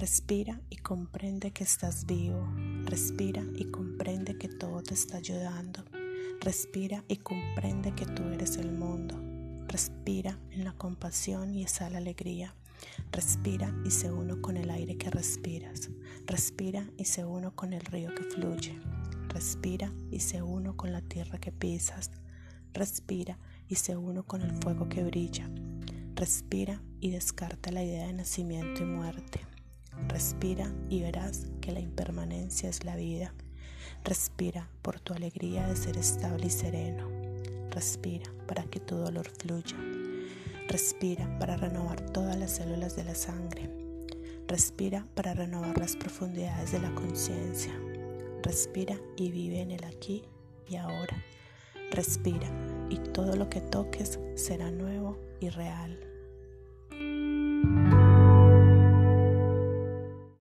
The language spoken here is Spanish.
Respira y comprende que estás vivo. Respira y comprende que todo te está ayudando. Respira y comprende que tú eres el mundo. Respira en la compasión y esa la alegría. Respira y se uno con el aire que respiras. Respira y se uno con el río que fluye. Respira y se uno con la tierra que pisas. Respira y se uno con el fuego que brilla. Respira y descarta la idea de nacimiento y muerte. Respira y verás que la impermanencia es la vida. Respira por tu alegría de ser estable y sereno. Respira para que tu dolor fluya. Respira para renovar todas las células de la sangre. Respira para renovar las profundidades de la conciencia. Respira y vive en el aquí y ahora. Respira y todo lo que toques será nuevo y real.